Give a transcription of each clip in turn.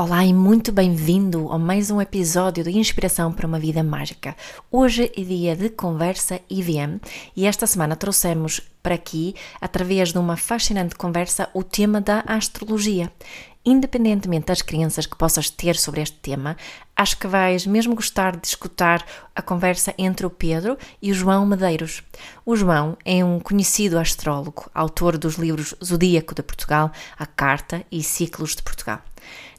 Olá e muito bem-vindo a mais um episódio de Inspiração para uma Vida Mágica. Hoje é dia de conversa IVM e esta semana trouxemos para aqui, através de uma fascinante conversa, o tema da astrologia. Independentemente das crenças que possas ter sobre este tema, acho que vais mesmo gostar de escutar a conversa entre o Pedro e o João Medeiros. O João é um conhecido astrólogo, autor dos livros Zodíaco de Portugal, A Carta e Ciclos de Portugal.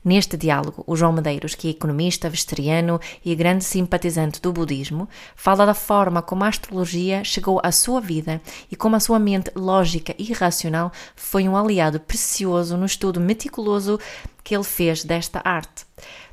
Neste diálogo, o João Medeiros, que é economista, vegetariano e grande simpatizante do budismo, fala da forma como a astrologia chegou à sua vida e como a sua mente lógica e racional foi um aliado precioso no estudo meticuloso que ele fez desta arte.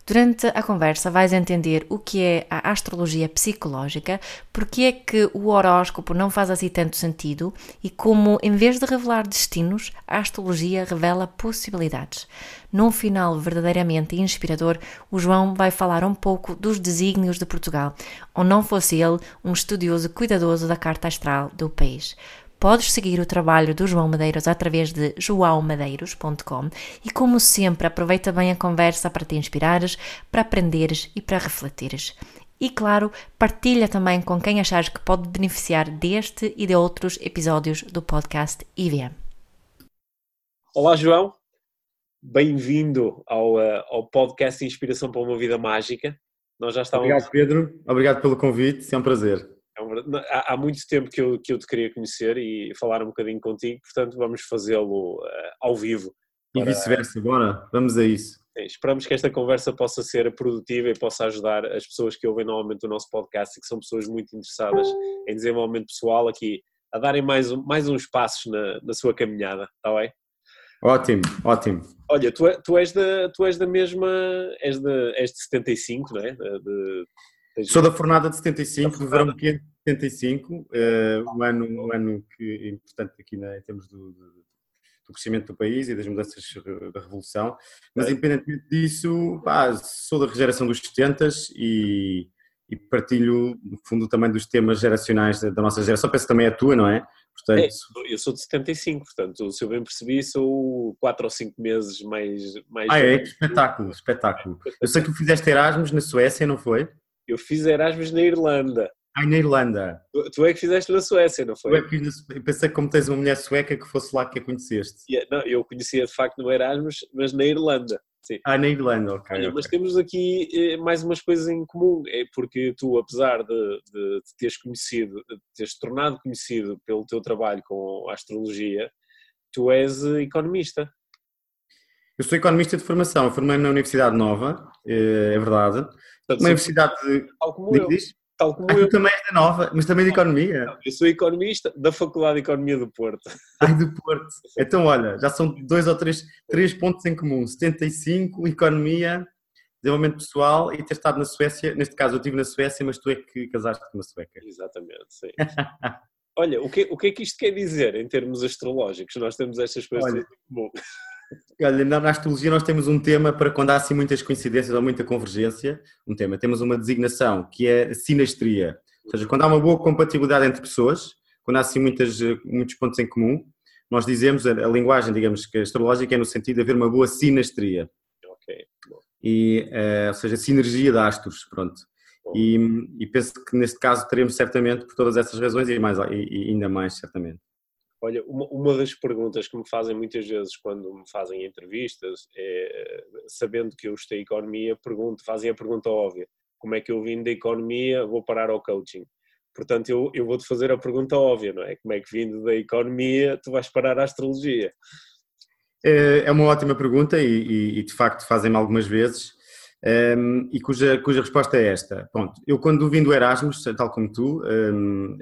Durante a conversa vais entender o que é a astrologia psicológica, porque é que o horóscopo não faz assim tanto sentido e como, em vez de revelar destinos, a astrologia revela possibilidades. Num final verdadeiramente inspirador, o João vai falar um pouco dos desígnios de Portugal, ou não fosse ele um estudioso cuidadoso da carta astral do país. Podes seguir o trabalho do João Medeiros através de joaomadeiros.com e, como sempre, aproveita bem a conversa para te inspirares, para aprenderes e para refletires. E, claro, partilha também com quem achares que pode beneficiar deste e de outros episódios do podcast IVM. Olá, João. Bem-vindo ao, uh, ao podcast Inspiração para uma Vida Mágica. Nós já estávamos... Obrigado, Pedro. Obrigado pelo convite. É um prazer. É um, há, há, muito tempo que eu, que eu te queria conhecer e falar um bocadinho contigo, portanto vamos fazê-lo uh, ao vivo. E para... vice-versa, agora vamos a isso. É, esperamos que esta conversa possa ser produtiva e possa ajudar as pessoas que ouvem normalmente o nosso podcast e que são pessoas muito interessadas em desenvolvimento pessoal aqui a darem mais, mais uns passos na, na sua caminhada, está bem? Ótimo, ótimo. Olha, tu, é, tu, és, da, tu és da mesma, és de, és de 75, não é? De, Sou da fornada de 75, do verão quente de 75, uh, um, ano, um ano que é importante aqui na, em termos do, do, crescimento do país e das mudanças da Revolução, mas independentemente disso, pá, sou da geração dos 70 e, e partilho, no fundo, também dos temas geracionais da, da nossa geração, penso que também é a tua, não é? Portanto... É, eu sou de 75, portanto, se eu bem percebi, sou 4 ou 5 meses mais. mais ah, é? Que espetáculo, espetáculo. Eu sei que fizeste Erasmus na Suécia, não foi? Eu fiz Erasmus na Irlanda. Ai, na Irlanda. Tu, tu, é que fizeste na Suécia, não foi? Eu, é eu pensei que como tens uma mulher sueca que fosse lá que a conheceste. Yeah, não, eu conhecia de facto no Erasmus, mas na Irlanda. Sim. Ah, na Irlanda, ok. Olha, okay. Mas temos aqui eh, mais umas coisas em comum, é porque tu, apesar de, de, de teres conhecido, de teres tornado conhecido pelo teu trabalho com a astrologia, tu és economista. Eu sou economista de formação, eu formei na Universidade Nova, eh, é verdade. Portanto, uma universidade de. Tal como eu. Diz? Tal como ah, eu. também és da Nova, mas também de Economia. Eu sou economista da Faculdade de Economia do Porto. Ai, do Porto. Então, olha, já são dois ou três, três pontos em comum: 75, Economia, Desenvolvimento Pessoal e ter estado na Suécia. Neste caso, eu estive na Suécia, mas tu é que casaste com uma sueca. Exatamente, sim. olha, o que, o que é que isto quer dizer em termos astrológicos? Nós temos estas coisas olha, em comum. Olha, na astrologia nós temos um tema para quando há assim muitas coincidências ou muita convergência, um tema, temos uma designação que é sinastria, ou seja, quando há uma boa compatibilidade entre pessoas, quando há assim muitas, muitos pontos em comum, nós dizemos, a, a linguagem, digamos que astrológica é no sentido de haver uma boa sinastria. Ok. E, uh, ou seja, sinergia de astros, pronto. E, e, penso que neste caso teremos certamente, por todas essas razões e, mais, e, e ainda mais, certamente. Olha, uma, uma, das perguntas que me fazem muitas vezes quando me fazem entrevistas é, sabendo que eu estudei economia, pergunto, fazem a pergunta óbvia: como é que eu vim da economia, vou parar ao coaching? Portanto, eu, eu vou-te fazer a pergunta óbvia, não é? Como é que vindo da economia tu vais parar a astrologia? É, é uma ótima pergunta e, e, e de facto fazem-me algumas vezes. Um, e cuja, cuja resposta é esta. Pronto, eu quando vim do Erasmus, tal como tu, um,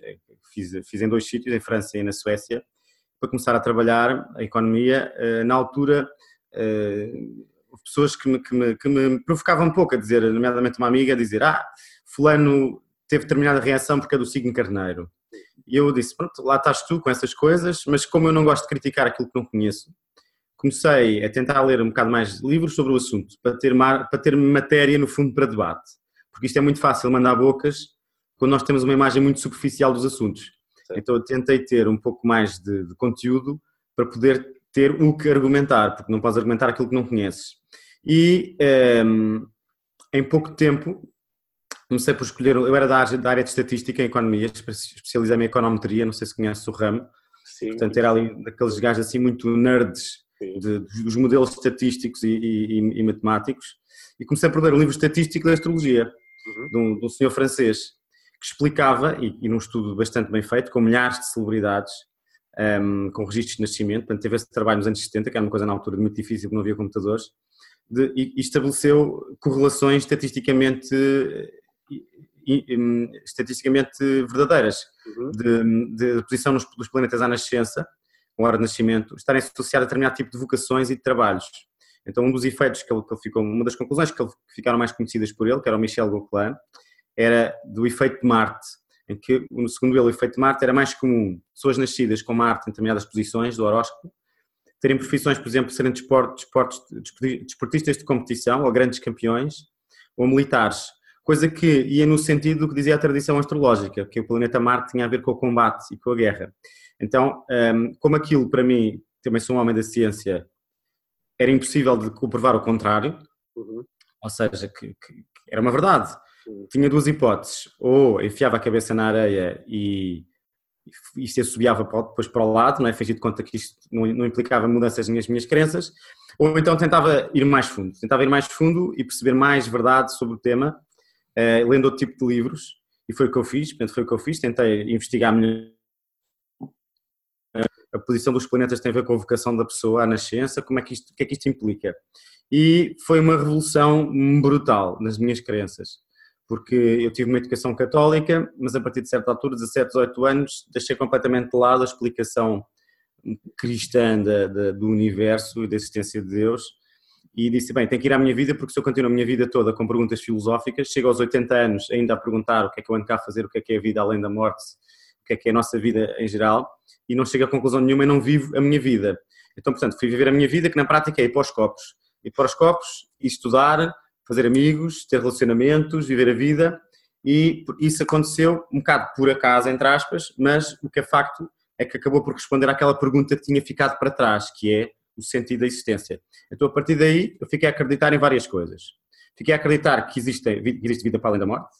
fiz, fiz em dois sítios, em França e na Suécia, para começar a trabalhar a economia. Eh, na altura, eh, pessoas que me, que, me, que me provocavam um pouco a dizer, nomeadamente uma amiga, a dizer: Ah, Fulano teve determinada reação porque é do signo carneiro. E eu disse, pronto, lá estás tu com essas coisas, mas como eu não gosto de criticar aquilo que não conheço, comecei a tentar ler um bocado mais livros sobre o assunto, para ter, para ter matéria no fundo para debate. Porque isto é muito fácil mandar bocas quando nós temos uma imagem muito superficial dos assuntos. Sim. Então eu tentei ter um pouco mais de, de, conteúdo para poder ter o que argumentar, porque não podes argumentar aquilo que não conheces. E um, ehm, em pouco tempo comecei por escolher, eu era da área, da área de estatística em economia, especializei-me em econometria, não sei se conheces o ramo, Sim. portanto era ali daqueles gajos assim muito nerds de, dos modelos estatísticos e, e, e, matemáticos, e comecei por ler um livro estatístico da astrologia, uhum. de, um, de um senhor francês, que explicava, e, e num estudo bastante bem feito, com milhares de celebridades, um, com registros de nascimento, portanto teve esse trabalho nos anos 70, que era uma coisa na altura muito difícil, porque não havia computadores, de, e, estabeleceu correlações estatisticamente estatisticamente verdadeiras uhum. de, de, posição nos, dos planetas à nascença, com hora de nascimento, estarem associadas a determinado tipo de vocações e de trabalhos. Então, um dos efeitos que ele, que ele ficou, uma das conclusões que, ele, que, ficaram mais conhecidas por ele, que era o Michel Gauquelin, era do efeito de Marte, em que, segundo ele, o efeito de Marte era mais comum pessoas nascidas com Marte em determinadas posições do horóscopo terem profissões, por exemplo, serem desportos, desportistas de competição, ou grandes campeões, ou militares. Coisa que ia no sentido do que dizia a tradição astrológica, que o planeta Marte tinha a ver com o combate e com a guerra. Então, hum, como aquilo para mim, também sou um homem da ciência, era impossível de comprovar o contrário, uhum. ou seja, que, que, era uma verdade. Tinha duas hipóteses, ou enfiava a cabeça na areia e isto assobiava depois para o lado, não é? Fez de conta que isto não, não implicava mudanças nas minhas crenças, ou então tentava ir mais fundo, tentava ir mais fundo e perceber mais verdade sobre o tema, uh, lendo outro tipo de livros, e foi o que eu fiz, portanto foi o que eu fiz, tentei investigar melhor a posição dos planetas tem a ver com a vocação da pessoa à nascença, como é que isto, o que é que isto implica? E foi uma revolução brutal nas minhas crenças, porque eu tive uma educação católica, mas a partir de certa altura, 17, 18 anos, deixei completamente de lado a explicação cristã da, da, do universo e da existência de Deus e disse, bem, tenho que ir à minha vida porque se eu continuo a minha vida toda com perguntas filosóficas, chego aos 80 anos ainda a perguntar o que é que eu ando cá a fazer, o que é que é a vida além da morte, o que é que é a nossa vida em geral, e não chego a conclusão nenhuma e não vivo a minha vida. Então, portanto, fui viver a minha vida que na prática é ir para os copos. Ir para os copos, estudar, fazer amigos, ter relacionamentos, viver a vida e isso aconteceu um bocado por acaso, entre aspas, mas o que é facto é que acabou por responder àquela pergunta que tinha ficado para trás, que é o sentido da existência. Então, a partir daí, eu fiquei a acreditar em várias coisas. Fiquei a acreditar que existe, existe vida para além da morte,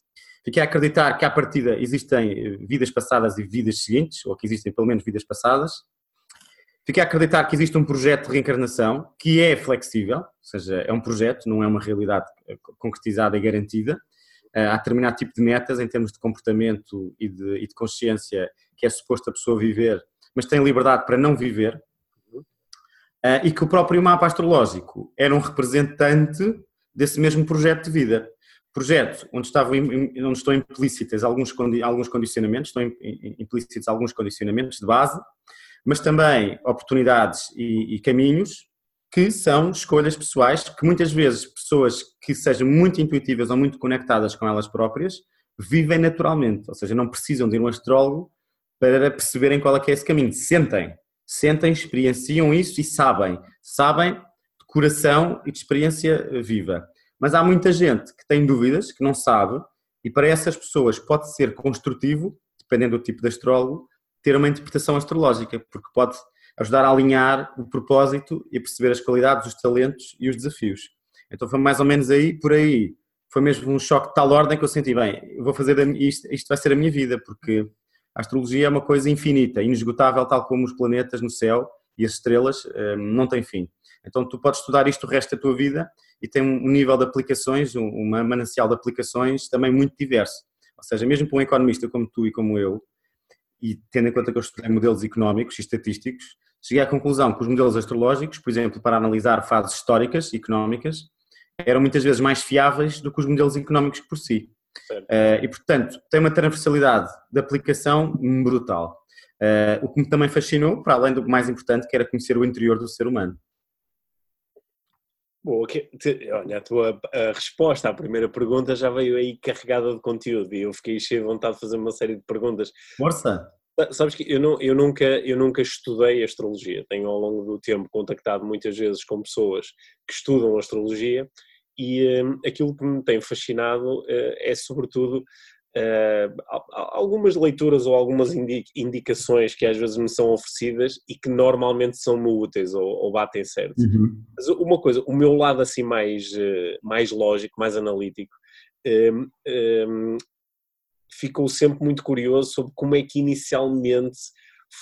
Fiquei a acreditar que à partida existem eh, vidas passadas e vidas seguintes, ou que existem pelo menos vidas passadas. Fiquei a acreditar que existe um projeto de reencarnação que é flexível, ou seja, é um projeto, não é uma realidade eh, concretizada e garantida. Eh, há determinado tipo de metas em termos de comportamento e de, e de consciência que é suposto a pessoa viver, mas tem liberdade para não viver. E que o próprio mapa astrológico era um representante desse mesmo projeto de vida projeto onde, estavam, onde estão implícitas alguns, alguns condicionamentos, estão implícitos alguns condicionamentos de base, mas também oportunidades e, e, caminhos que são escolhas pessoais que muitas vezes pessoas que sejam muito intuitivas ou muito conectadas com elas próprias vivem naturalmente, ou seja, não precisam de um astrólogo para perceberem qual é que é esse caminho, sentem, sentem, experienciam isso e sabem, sabem de coração e de experiência viva. Mas há muita gente que tem dúvidas, que não sabe, e para essas pessoas pode ser construtivo, dependendo do tipo de astrólogo, ter uma interpretação astrológica, porque pode ajudar a alinhar o propósito e a perceber as qualidades, os talentos e os desafios. Então foi mais ou menos aí, por aí. Foi mesmo um choque de tal ordem que eu senti, bem, vou fazer isto, isto vai ser a minha vida, porque a astrologia é uma coisa infinita, inesgotável, tal como os planetas no céu e as estrelas, eh, não tem fim. Então tu podes estudar isto o resto da tua vida e tem um nível de aplicações, um manancial de aplicações também muito diverso. Ou seja, mesmo para um economista como tu e como eu, e tendo em conta que eu estudei modelos económicos e estatísticos, cheguei à conclusão que os modelos astrológicos, por exemplo, para analisar fases históricas e económicas, eram muitas vezes mais fiáveis do que os modelos económicos por si. Uh, e, portanto, tem uma transversalidade de aplicação brutal. Uh, o que me também fascinou, para além do mais importante, que era conhecer o interior do ser humano. Bom, okay. olha, a tua a resposta à primeira pergunta já veio aí carregada de conteúdo e eu fiquei cheio de vontade de fazer uma série de perguntas. Força! Sabes que eu, não, eu, nunca, eu nunca estudei astrologia, tenho ao longo do tempo contactado muitas vezes com pessoas que estudam astrologia e um, aquilo que me tem fascinado uh, é sobretudo algumas leituras ou algumas indicações que às vezes me são oferecidas e que normalmente são-me úteis ou, ou, batem certo. Uhum. Mas uma coisa, o meu lado assim mais, uh, mais lógico, mais analítico, um, um, ficou sempre muito curioso sobre como é que inicialmente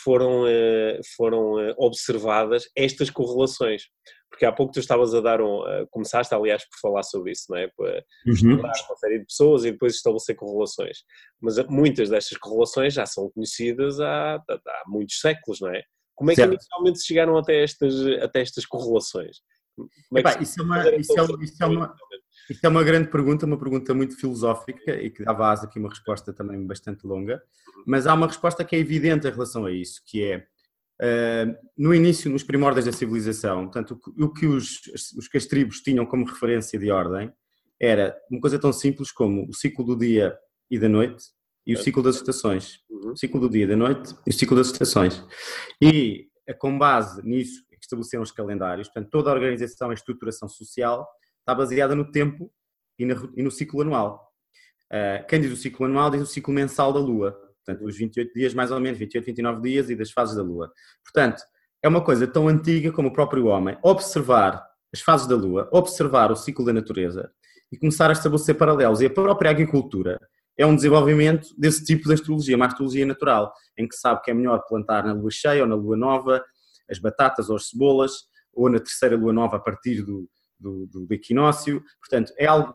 foram, uh, foram observadas estas correlações porque há pouco tu estavas a dar um, uh, começaste aliás por falar sobre isso, não é? Para uhum. uma série de pessoas e depois estabelecer correlações. Mas muitas destas correlações já são conhecidas há, há muitos séculos, não é? Como é que certo. inicialmente chegaram até estas, até estas correlações? É Epá, isso, é uma, isso, é, isso, é uma, isso é uma grande pergunta, uma pergunta muito filosófica e que dá base aqui uma resposta também bastante longa, uhum. mas há uma resposta que é evidente em relação a isso, que é no início, nos primórdios da civilização, portanto, o, que os, os que as tribos tinham como referência de ordem era uma coisa tão simples como o ciclo do dia e da noite e o ciclo das estações. Uhum. O ciclo do dia e da noite e o ciclo das estações. E eh, com base nisso, estabeleceram os calendários, portanto, toda a organização e estruturação social está baseada no tempo e, no ciclo anual. Uh, quem diz o ciclo anual diz o ciclo mensal da Lua. Portanto, os 28 dias, mais ou menos, 28, 29 dias e das fases da Lua. Portanto, é uma coisa tão antiga como o próprio homem observar as fases da Lua, observar o ciclo da natureza e começar a estabelecer paralelos. E a própria agricultura é um desenvolvimento desse tipo de astrologia, uma astrologia natural, em que sabe que é melhor plantar na lua cheia ou na lua nova as batatas ou as cebolas, ou na terceira lua nova a partir do, do, do equinócio. Portanto, é algo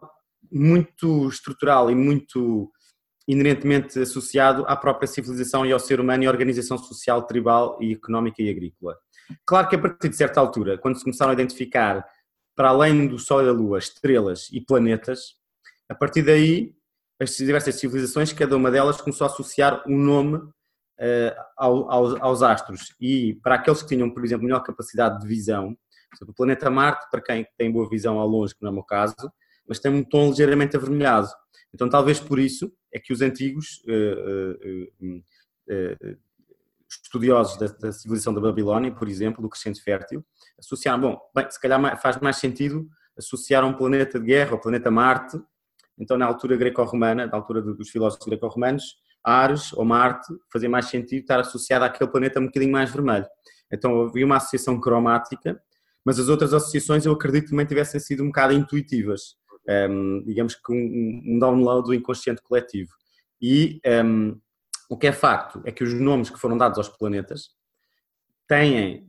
muito estrutural e muito inerentemente associado à própria civilização e ao ser humano e à organização social, tribal e económica e agrícola. Claro que a partir de certa altura, quando se começaram a identificar, para além do Sol e da Lua, estrelas e planetas, a partir daí, as diversas civilizações, cada uma delas começou a associar um nome uh, ao, aos, aos, astros. E para aqueles que tinham, por exemplo, melhor capacidade de visão, o planeta Marte, para quem tem boa visão ao longe, que não é o meu caso, mas tem um tom ligeiramente avermelhado. Então, talvez por isso é que os antigos uh, uh, estudiosos da, da, civilização da Babilónia, por exemplo, do crescente fértil, associaram, bom, bem, se calhar faz mais sentido associar um planeta de guerra, o planeta Marte, então na altura greco-romana, na altura dos filósofos greco-romanos, Ares ou Marte fazia mais sentido estar associado àquele planeta um bocadinho mais vermelho. Então havia uma associação cromática, mas as outras associações eu acredito também tivessem sido um bocado intuitivas um, digamos que um, um, download do inconsciente coletivo. E um, o que é facto é que os nomes que foram dados aos planetas têm,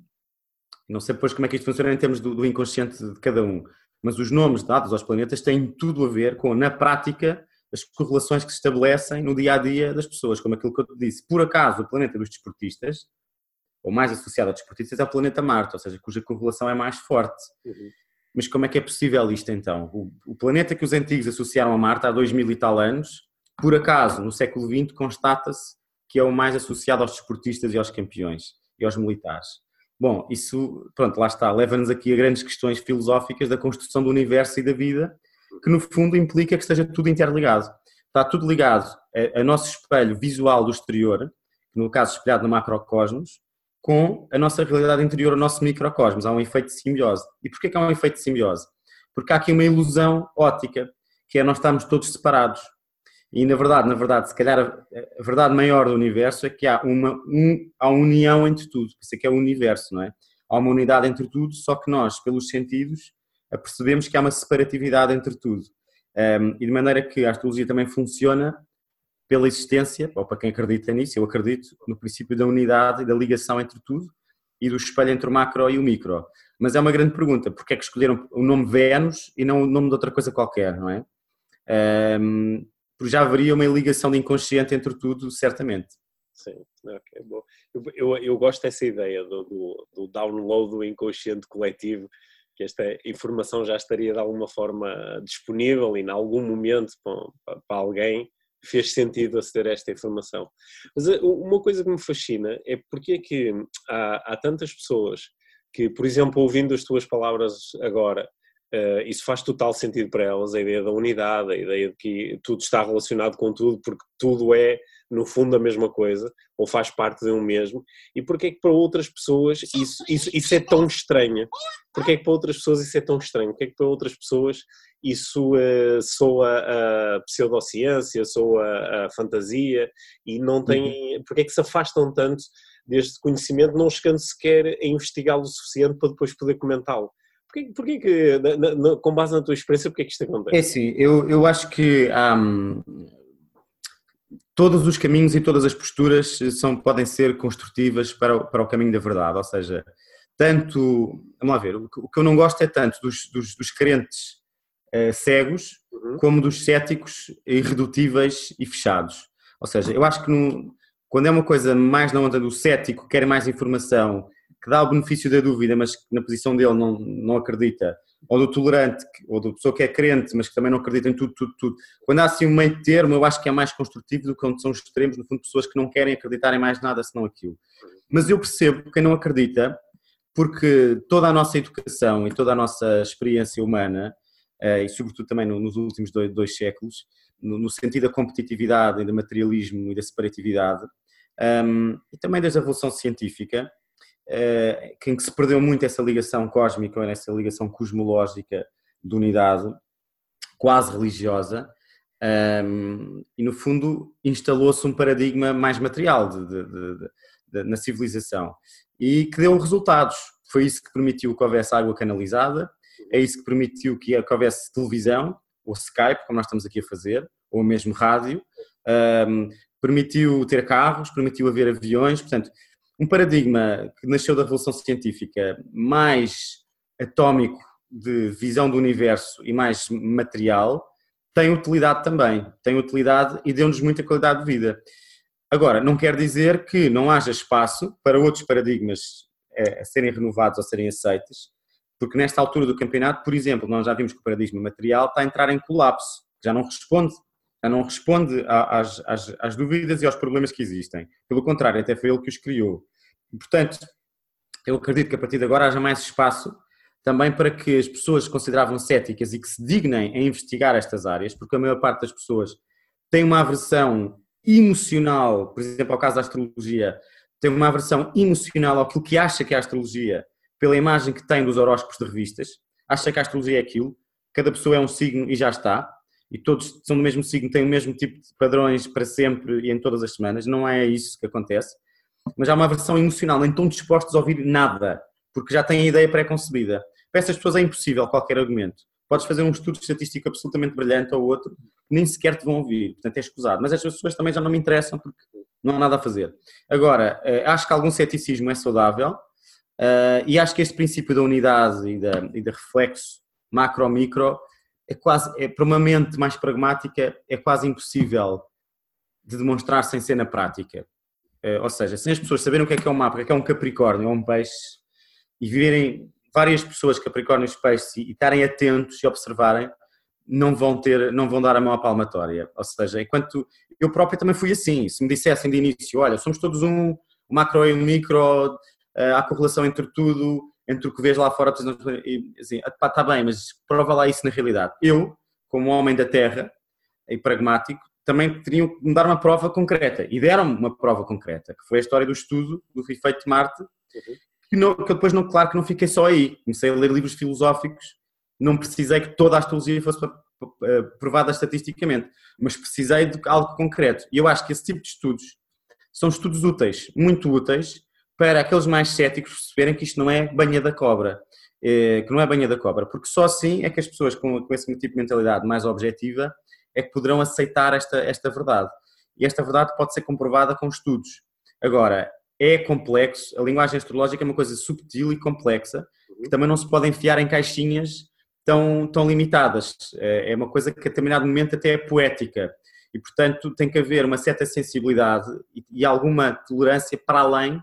não sei depois como é que isto funciona em termos do, do inconsciente de cada um, mas os nomes dados aos planetas têm tudo a ver com, na prática, as correlações que se estabelecem no dia a dia das pessoas, como aquilo que eu te disse. Por acaso, o planeta dos desportistas, ou mais associado a desportistas, é o planeta Marte, ou seja, cuja correlação é mais forte. Uhum. Mas como é que é possível isto então? O, o planeta que os antigos associaram a Marte há dois mil e tal anos, por acaso, no século XX, constata-se que é o mais associado aos desportistas e aos campeões e aos militares. Bom, isso, pronto, lá está, leva-nos aqui a grandes questões filosóficas da construção do universo e da vida, que no fundo implica que esteja tudo interligado. Está tudo ligado a, a nosso espelho visual do exterior, no caso espelhado no macrocosmos, com a nossa realidade interior, o nosso microcosmos. Há um efeito de simbiose. E porquê que há um efeito de simbiose? Porque há aqui uma ilusão ótica, que é nós estamos todos separados. E na verdade, na verdade, se calhar a, verdade maior do universo é que há uma, um, há união entre tudo. Isso é que é o universo, não é? Há uma unidade entre tudo, só que nós, pelos sentidos, percebemos que há uma separatividade entre tudo. Um, e de maneira que a astrologia também funciona pela existência, ou para quem acredita nisso, eu acredito no princípio da unidade e da ligação entre tudo e do espelho entre o macro e o micro. Mas é uma grande pergunta, porque é que escolheram o nome Vênus e não o nome de outra coisa qualquer, não é? Um, porque já haveria uma ligação de inconsciente entre tudo, certamente. Sim, ok, bom. Eu, eu, eu gosto dessa ideia do, do, do, download do inconsciente coletivo, que esta informação já estaria de alguma forma disponível e em algum momento para, para alguém fez sentido aceder a esta informação. Mas eh, uma coisa que me fascina é porque é que há, há tantas pessoas que, por exemplo, ouvindo as tuas palavras agora, Uh, isso faz total sentido para elas, a ideia da unidade, a ideia de que tudo está relacionado com tudo, porque tudo é, no fundo, a mesma coisa, ou faz parte de um mesmo. E porquê é que para outras pessoas isso, isso, isso é tão estranho? Porquê é que para outras pessoas isso é tão estranho? Porquê é que para outras pessoas isso uh, soa a pseudociência, soa a fantasia, e não tem... Uhum. Porquê é que se afastam tanto deste conhecimento, não chegando sequer a investigá-lo o suficiente para depois poder comentá-lo? Porquê, porquê que, na, na, com base na tua experiência, porquê que isto acontece? É assim, eu, eu acho que um, todos os caminhos e todas as posturas são, podem ser construtivas para o, para o caminho da verdade, ou seja, tanto, vamos lá ver, o que, o que eu não gosto é tanto dos, dos, dos crentes uh, cegos uhum. como dos céticos irredutíveis e fechados. Ou seja, eu acho que no, quando é uma coisa mais na onda do cético, quer mais informação que dá o benefício da dúvida, mas que na posição dele não, não acredita, ou do tolerante, ou da pessoa que é crente, mas que também não acredita em tudo, tudo, tudo. Quando há assim um meio termo, eu acho que é mais construtivo do que quando são extremos, no fundo, pessoas que não querem acreditar em mais nada senão aquilo. Mas eu percebo quem não acredita, porque toda a nossa educação e toda a nossa experiência humana, eh, e sobretudo também nos últimos dois, dois séculos, no, sentido da competitividade e do materialismo e da separatividade, um, e também desde a revolução científica, em que se perdeu muito essa ligação cósmica, essa ligação cosmológica de unidade, quase religiosa, um, e no fundo instalou-se um paradigma mais material de, de, de, na civilização e que deu resultados. Foi isso que permitiu que houvesse água canalizada, é isso que permitiu que, que houvesse televisão, ou Skype, como nós estamos aqui a fazer, ou mesmo rádio, um, permitiu ter carros, permitiu haver aviões, portanto, um paradigma que nasceu da revolução científica mais atómico de visão do universo e mais material, tem utilidade também, tem utilidade e deu-nos muita qualidade de vida. Agora, não quer dizer que não haja espaço para outros paradigmas a serem renovados ou serem aceitos, porque nesta altura do campeonato, por exemplo, nós já vimos que o paradigma material está a entrar em colapso, já não responde não responde às, às, às, dúvidas e aos problemas que existem. Pelo contrário, até foi ele que os criou. Portanto, eu acredito que a partir de agora haja mais espaço também para que as pessoas que consideravam céticas e que se dignem a investigar estas áreas, porque a maior parte das pessoas tem uma aversão emocional, por exemplo, ao caso da astrologia, tem uma aversão emocional àquilo que acha que é a astrologia, pela imagem que tem dos horóscopos de revistas, acha que a astrologia é aquilo, cada pessoa é um signo e já está, e todos são do mesmo signo, têm o mesmo tipo de padrões para sempre e em todas as semanas, não é isso que acontece. Mas há uma versão emocional, nem estão dispostos a ouvir nada, porque já têm a ideia pré-concebida. Para essas pessoas é impossível qualquer argumento. Podes fazer um estudo estatístico absolutamente brilhante ou outro, nem sequer te vão ouvir, portanto é escusado. Mas essas pessoas também já não me interessam porque não há nada a fazer. Agora, eh, acho que algum ceticismo é saudável eh, e acho que este princípio da unidade e da, e da reflexo macro-micro é quase, é, para uma mente mais pragmática, é quase impossível de demonstrar sem ser na prática. É, ou seja, sem as pessoas saberem o que é que é um mapa, o que é que é um capricórnio ou um peixe, e virem várias pessoas capricórnios peixes e, e estarem atentos e observarem, não vão ter, não vão dar a mão à palmatória. Ou seja, enquanto eu próprio também fui assim, se me dissessem de início, olha, somos todos um, um macro e um micro, eh, há correlação entre tudo, entre o que vês lá fora e assim, pá, está bem, mas prova lá isso na realidade. Eu, como homem da terra e pragmático, também teriam que me dar uma prova concreta. E deram-me uma prova concreta, que foi a história do estudo do efeito de Marte, que, não, que depois, não, claro que não fiquei só aí. Comecei a ler livros filosóficos, não precisei que toda a astrologia fosse eh, provada estatisticamente, mas precisei de algo concreto. E eu acho que esse tipo de estudos são estudos úteis, muito úteis, para aqueles mais céticos perceberem que isto não é banha da cobra, eh, que não é banha da cobra, porque só assim é que as pessoas com, com esse tipo de mentalidade mais objetiva é que poderão aceitar esta, esta verdade. E esta verdade pode ser comprovada com estudos. Agora, é complexo, a linguagem astrológica é uma coisa subtil e complexa, que também não se pode enfiar em caixinhas tão, tão limitadas. É, é uma coisa que a determinado momento até é poética. E, portanto, tem que haver uma certa sensibilidade e alguma tolerância para além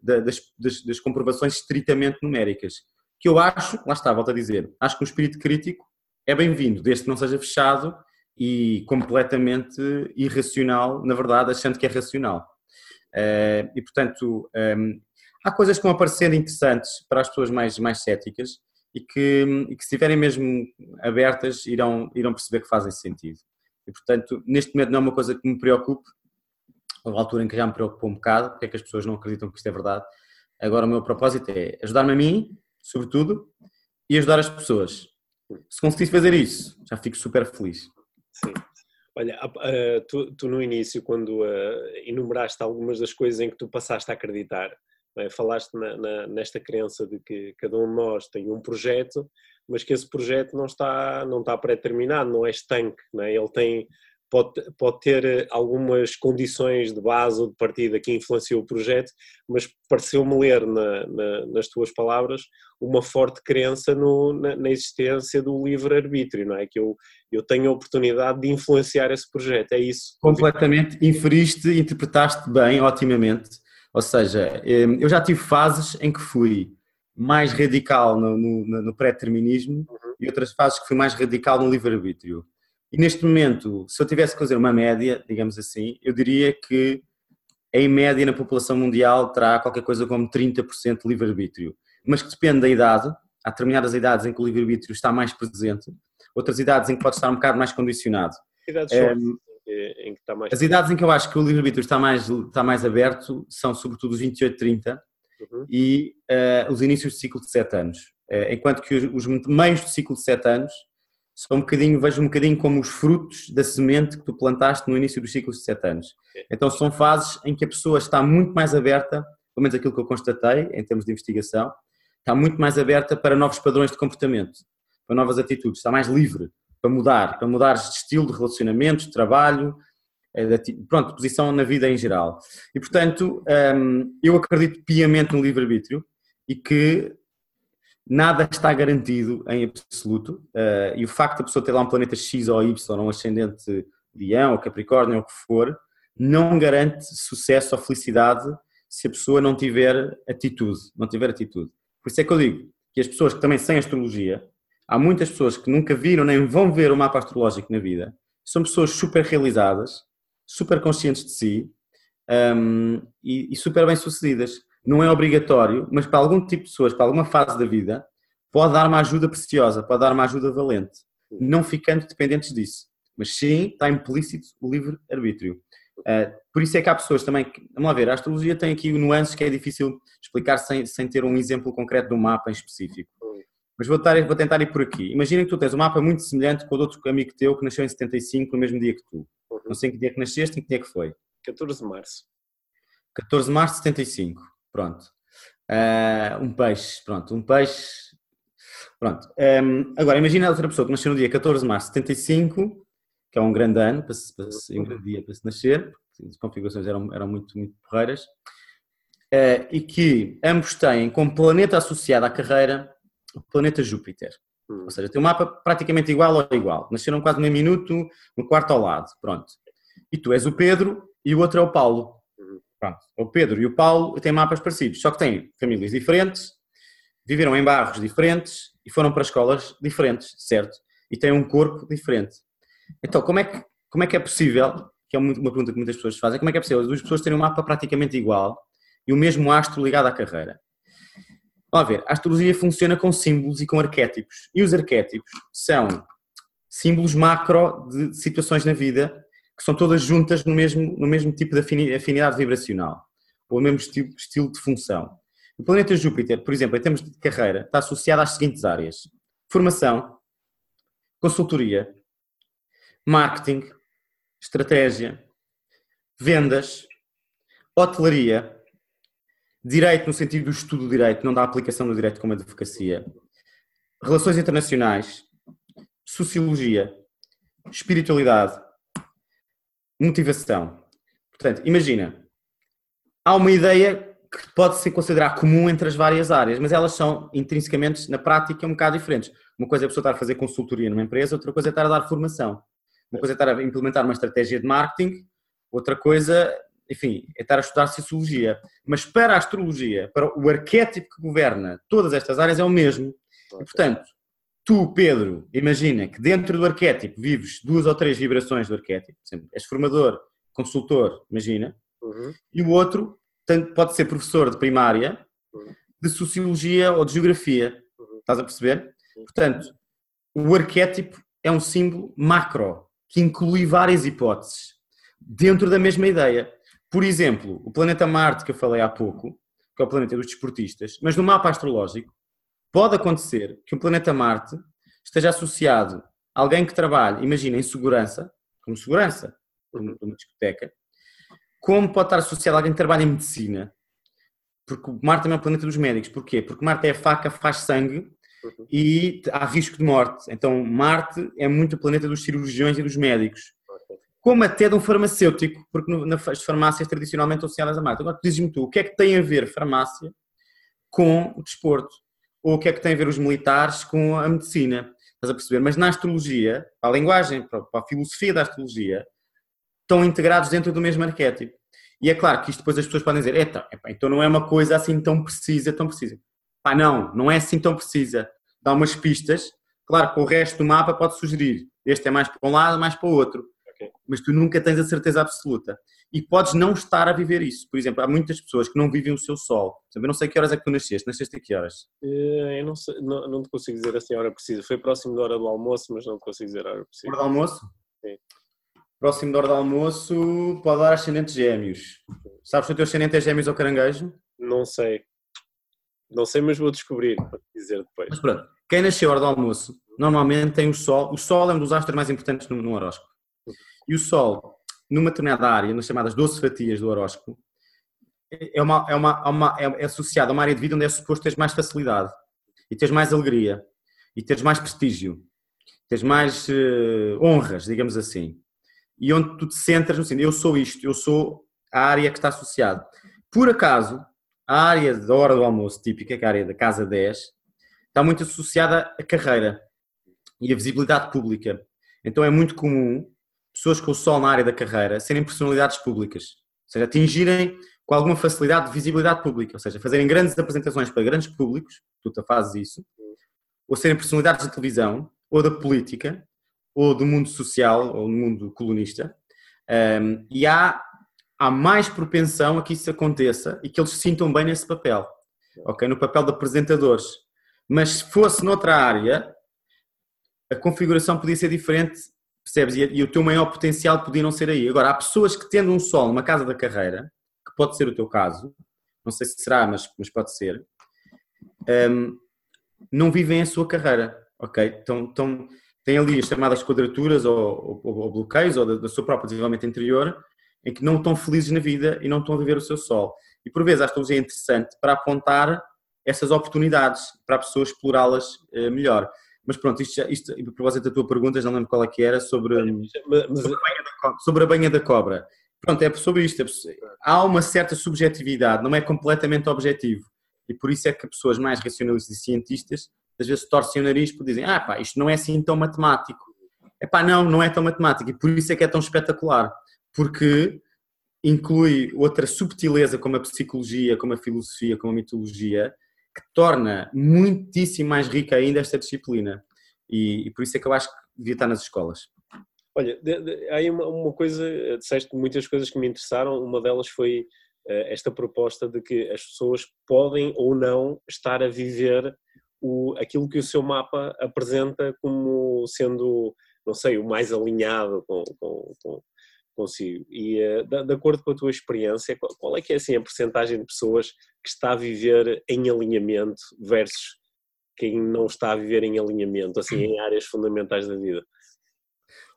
das, das, das, comprovações estritamente numéricas. Que eu acho, lá está, volto a dizer, acho que o espírito crítico é bem-vindo, desde que não seja fechado e completamente irracional, na verdade, achando que é racional. Uh, e, portanto, um, ehm, há coisas que vão aparecendo interessantes para as pessoas mais, mais céticas e que, e que se estiverem mesmo abertas irão, irão perceber que fazem sentido. E portanto, neste momento não é uma coisa que me preocupe, houve altura em que já me preocupou um bocado, porque é que as pessoas não acreditam que isto é verdade. Agora o meu propósito é ajudar-me a mim, sobretudo, e ajudar as pessoas. Se conseguisse fazer isso, já fico super feliz. Sim. Olha, tu, tu no início, quando enumeraste algumas das coisas em que tu passaste a acreditar, é? falaste na, na, nesta crença de que cada um de nós tem um projeto, mas que esse projeto não está, não está pré-terminado, não é estanque, não é? ele tem, pode, pode ter eh, algumas condições de base ou de partida que influenciam o projeto, mas pareceu-me ler na, na, nas tuas palavras uma forte crença no, na, na, existência do livre-arbítrio, não é? Que eu, eu tenho a oportunidade de influenciar esse projeto, é isso? Completamente, inferiste, interpretaste bem, otimamente, ou seja, hum, eu já tive fases em que fui mais radical no, no, no pré-determinismo uhum. e outras fases que fui mais radical no livre-arbítrio. E neste momento, se eu tivesse que fazer uma média, digamos assim, eu diria que em média na população mundial terá qualquer coisa como 30% de livre-arbítrio, mas que depende da idade. Há determinadas idades em que o livre-arbítrio está mais presente, outras idades em que pode estar um bocado mais condicionado. Idades é, em que está mais... As idades em que eu acho que o livre-arbítrio está mais, está mais aberto são sobretudo os 28, 30 uhum. e uh, os inícios do ciclo de 7 anos. Uh, enquanto que os, os meios do ciclo de 7 anos são um bocadinho, vejo um bocadinho como os frutos da semente que tu plantaste no início dos ciclos de 7 anos. Então são fases em que a pessoa está muito mais aberta, pelo menos aquilo que eu constatei em termos de investigação, está muito mais aberta para novos padrões de comportamento, para novas atitudes, está mais livre para mudar, para mudar de estilo de relacionamento, de trabalho, eh, pronto, posição na vida em geral. E portanto, ehm, eu acredito piamente no livre-arbítrio e que nada está garantido em absoluto, uh, e o facto da pessoa ter lá um planeta X ou Y, um ascendente Leão ou Capricórnio ou o que for, não garante sucesso ou felicidade se a pessoa não tiver atitude, não tiver atitude. Por isso é que eu digo que as pessoas que também sem astrologia, há muitas pessoas que nunca viram nem vão ver o mapa astrológico na vida, são pessoas super realizadas, super conscientes de si um, ehm, e, e super bem sucedidas não é obrigatório, mas para algum tipo de pessoas, para alguma fase da vida, pode dar uma ajuda preciosa, pode dar uma ajuda valente, não ficando dependentes disso. Mas sim, está implícito o livre-arbítrio. Uh, por isso é que há pessoas também que, vamos lá ver, a astrologia tem aqui nuances que é difícil explicar sem, sem ter um exemplo concreto de um mapa em específico. Mas vou, tar, vou tentar ir por aqui. Imagina que tu tens um mapa muito semelhante com outro amigo teu que nasceu em 75, no mesmo dia que tu. Não sei em que dia que nasceste, em que dia que foi? 14 de março. 14 de março de 75. Pronto. Uh, um peixe, pronto, um peixe. Pronto. Um, agora, imagina outra pessoa que nasceu no dia 14 de março de 75, que é um grande ano, para se, para se, um grande dia para se nascer, as configurações eram, eram muito, muito porreiras, uh, e que ambos têm como planeta associado à carreira o planeta Júpiter. Hum. Ou seja, tem um mapa praticamente igual ou igual. Nasceram quase meio minuto, no quarto ao lado. Pronto. E tu és o Pedro e o outro é o Paulo. Pronto. O Pedro e o Paulo têm mapas parecidos, só que têm famílias diferentes, viveram em bairros diferentes e foram para escolas diferentes, certo? E têm um corpo diferente. Então, como é que, como é, que é possível, que é uma pergunta que muitas pessoas fazem, como é que é possível as duas pessoas terem um mapa praticamente igual e o mesmo astro ligado à carreira? Vamos ver, a astrologia funciona com símbolos e com arquétipos. E os arquétipos são símbolos macro de situações na vida que são todas juntas no mesmo, no mesmo tipo de afinidade vibracional, ou no mesmo estilo, de função. O planeta Júpiter, por exemplo, em termos de carreira, está associado às seguintes áreas: formação, consultoria, marketing, estratégia, vendas, hotelaria, direito no sentido do estudo do direito, não da aplicação do direito como advocacia, relações internacionais, sociologia, espiritualidade, motivação. Portanto, imagina, há uma ideia que pode ser considerada comum entre as várias áreas, mas elas são intrinsecamente, na prática, um bocado diferentes. Uma coisa é a pessoa estar a fazer consultoria numa empresa, outra coisa é estar a dar formação. Uma coisa é estar a implementar uma estratégia de marketing, outra coisa, enfim, é estar a estudar sociologia. Mas para a astrologia, para o arquétipo que governa todas estas áreas é o mesmo. E, portanto, tu, Pedro, imagina que dentro do arquétipo vives duas ou três vibrações do arquétipo, por exemplo, és formador, consultor, imagina, uhum. e o outro pode ser professor de primária, uhum. de sociologia ou de geografia. Uhum. Estás a perceber? Portanto, o arquétipo é um símbolo macro que inclui várias hipóteses dentro da mesma ideia. Por exemplo, o planeta Marte que eu falei há pouco, que é o planeta dos desportistas, mas no mapa astrológico pode acontecer que o planeta Marte esteja associado a alguém que trabalha, imagina, em segurança, como segurança, numa discoteca, como pode estar associado a alguém que trabalha em medicina, porque Marte também é o planeta dos médicos. Porquê? Porque Marte é a faca, faz sangue e há risco de morte. Então Marte é muito o planeta dos cirurgiões e dos médicos. Como até de um farmacêutico, porque nas farmácias tradicionalmente associadas a Marte. Agora dizes-me tu, o que é que tem a ver farmácia com o desporto? Ou o que é que tem a ver os militares com a medicina? Estás a perceber? Mas na astrologia, para a linguagem, para a filosofia da astrologia, estão integrados dentro do mesmo arquétipo. E é claro que isto depois as pessoas podem dizer, Eita, então não é uma coisa assim tão precisa, tão precisa. Pá, não, não é assim tão precisa. Dá umas pistas, claro que o resto do mapa pode sugerir, este é mais para um lado, mais para o outro. Okay. Mas tu nunca tens a certeza absoluta. E podes não estar a viver isso. Por exemplo, há muitas pessoas que não vivem o seu sol. Eu não sei que horas é que tu nasceste. Nasceste a que horas? Eh, eu não, sei, não, não te consigo dizer assim a hora precisa. Foi próximo da hora do almoço, mas não te consigo dizer a hora precisa. Hora do almoço? Sim. Próximo da hora do almoço pode dar ascendente gêmeos. Sabes se o teu ascendente é gêmeos ou caranguejo? Não sei. Não sei, mas vou descobrir para dizer depois. Mas pronto, quem nasceu à hora do almoço normalmente tem o Sol. O Sol é um dos astros mais importantes no, no horóscopo. E o Sol, numa determinada área, nas chamadas 12 fatias do horóscopo, é, uma, é, uma, é, uma, é associado a uma área de vida onde é suposto teres mais facilidade e teres mais alegria e teres mais prestígio, teres mais uh, honras, digamos assim e onde tu te centras no sentido, eu sou isto, eu sou a área que está associada. Por acaso, a área da hora do almoço típica, que é a área da casa 10, está muito associada à carreira e à visibilidade pública. Então é muito comum pessoas com o sol na área da carreira serem personalidades públicas, ou seja, atingirem com alguma facilidade de visibilidade pública, ou seja, fazerem grandes apresentações para grandes públicos, tu fazes isso, ou serem personalidades de televisão ou da política, ou do mundo social, ou do mundo colonista, um, e há, há mais propensão a que isso aconteça e que eles se sintam bem nesse papel, ok? No papel de apresentadores. Mas se fosse noutra área, a configuração podia ser diferente, percebes? E, e o teu maior potencial podia não ser aí. Agora, há pessoas que tendo um sol numa casa da carreira, que pode ser o teu caso, não sei se será, mas, mas pode ser, um, não vivem a sua carreira, ok? Então, então tem ali as chamadas quadraturas ou, ou, ou bloqueios ou da, sua própria desenvolvimento interior em que não estão felizes na vida e não estão a viver o seu sol. E por vezes a astrologia é interessante para apontar essas oportunidades para a pessoa explorá-las uh, melhor. Mas pronto, isto, isto a propósito da tua pergunta, já não lembro qual é que era, sobre, mas, sobre, a da, sobre, a banha da cobra. Pronto, é sobre isto. Há uma certa subjetividade, não é completamente objetivo. E por isso é que pessoas mais racionalistas e cientistas às vezes torcem o nariz por dizem, ah pá, isto não é assim tão matemático. É pá, não, não é tão matemático e por isso é que é tão espetacular, porque inclui outra subtileza como a psicologia, como a filosofia, como a mitologia, que torna muitíssimo mais rica ainda esta disciplina. E, e por isso é que eu acho que devia estar nas escolas. Olha, de, de, há uma, uma coisa, disseste muitas coisas que me interessaram, uma delas foi uh, esta proposta de que as pessoas podem ou não estar a viver o, aquilo que o seu mapa apresenta como sendo, não sei, o mais alinhado com, com, com consigo. E uh, de, de, acordo com a tua experiência, qual, qual, é que é assim a percentagem de pessoas que está a viver em alinhamento versus quem não está a viver em alinhamento, assim, em áreas fundamentais da vida?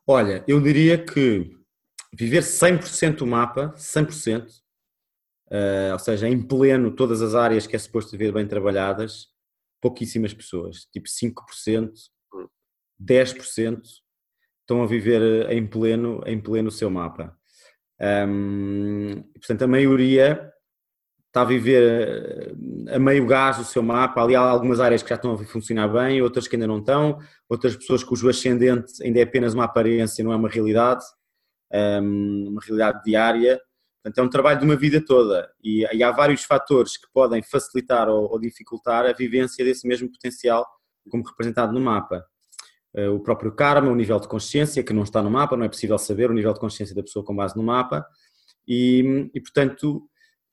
Olha, eu diria que viver 100% o mapa, 100%, uh, eh, ou seja, em pleno todas as áreas que é suposto ver bem trabalhadas, pouquíssimas pessoas, tipo 5%, 10% hum. Estão a viver em pleno, em pleno o seu mapa. Um, portanto, a maioria está a viver eh, a meio gás o seu mapa. Ali há algumas áreas que já estão a funcionar bem, outras que ainda não estão, outras pessoas cujo ascendente ainda é apenas uma aparência, não é uma realidade, uma realidade diária. Portanto, é um trabalho de uma vida toda e, e há vários fatores que podem facilitar ou, ou, dificultar a vivência desse mesmo potencial, como representado no mapa. Eh, o próprio karma, o nível de consciência, que não está no mapa, não é possível saber o nível de consciência da pessoa com base no mapa, e, e portanto,